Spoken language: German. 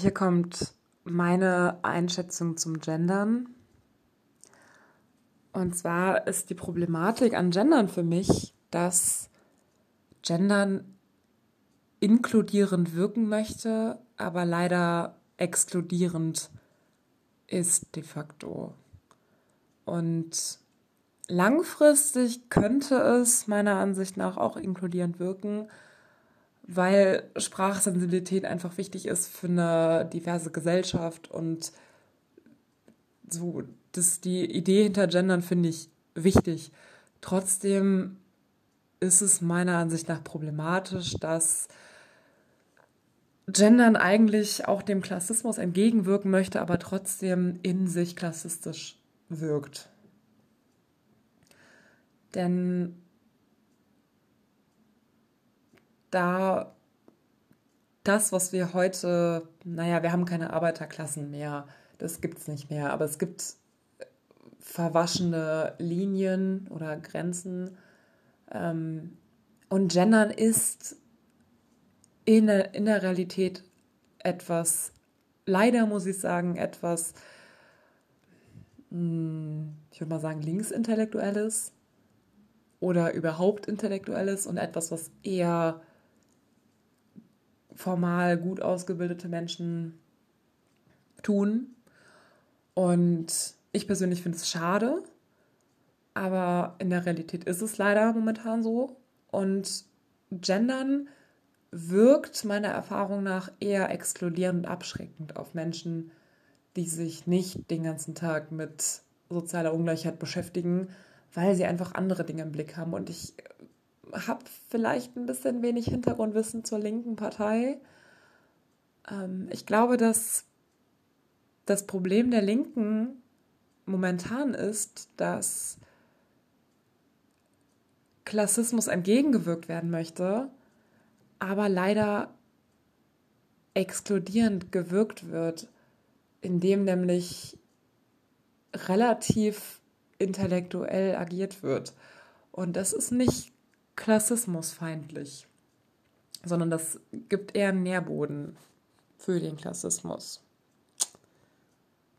Hier kommt meine Einschätzung zum Gendern. Und zwar ist die Problematik an Gendern für mich, dass Gendern inkludierend wirken möchte, aber leider exkludierend ist de facto. Und langfristig könnte es meiner Ansicht nach auch inkludierend wirken, weil Sprachsensibilität einfach wichtig ist für eine diverse Gesellschaft und so, das, die Idee hinter Gendern finde ich wichtig. Trotzdem ist es meiner Ansicht nach problematisch, dass Gendern eigentlich auch dem Klassismus entgegenwirken möchte, aber trotzdem in sich klassistisch wirkt. Denn da das, was wir heute, naja, wir haben keine Arbeiterklassen mehr, das gibt es nicht mehr, aber es gibt verwaschene Linien oder Grenzen. Ähm, und Gendern ist in der, in der Realität etwas, leider muss ich sagen, etwas, hm, ich würde mal sagen, linksintellektuelles oder überhaupt intellektuelles und etwas, was eher formal gut ausgebildete Menschen tun. Und ich persönlich finde es schade, aber in der Realität ist es leider momentan so. Und Gendern wirkt meiner Erfahrung nach eher exkludierend und abschreckend auf Menschen, die sich nicht den ganzen Tag mit sozialer Ungleichheit beschäftigen, weil sie einfach andere Dinge im Blick haben. Und ich habe vielleicht ein bisschen wenig Hintergrundwissen zur linken Partei. Ähm, ich glaube, dass das Problem der Linken momentan ist, dass Klassismus entgegengewirkt werden möchte, aber leider exkludierend gewirkt wird, indem nämlich relativ intellektuell agiert wird. Und das ist nicht klassismusfeindlich, sondern das gibt eher einen Nährboden für den Klassismus.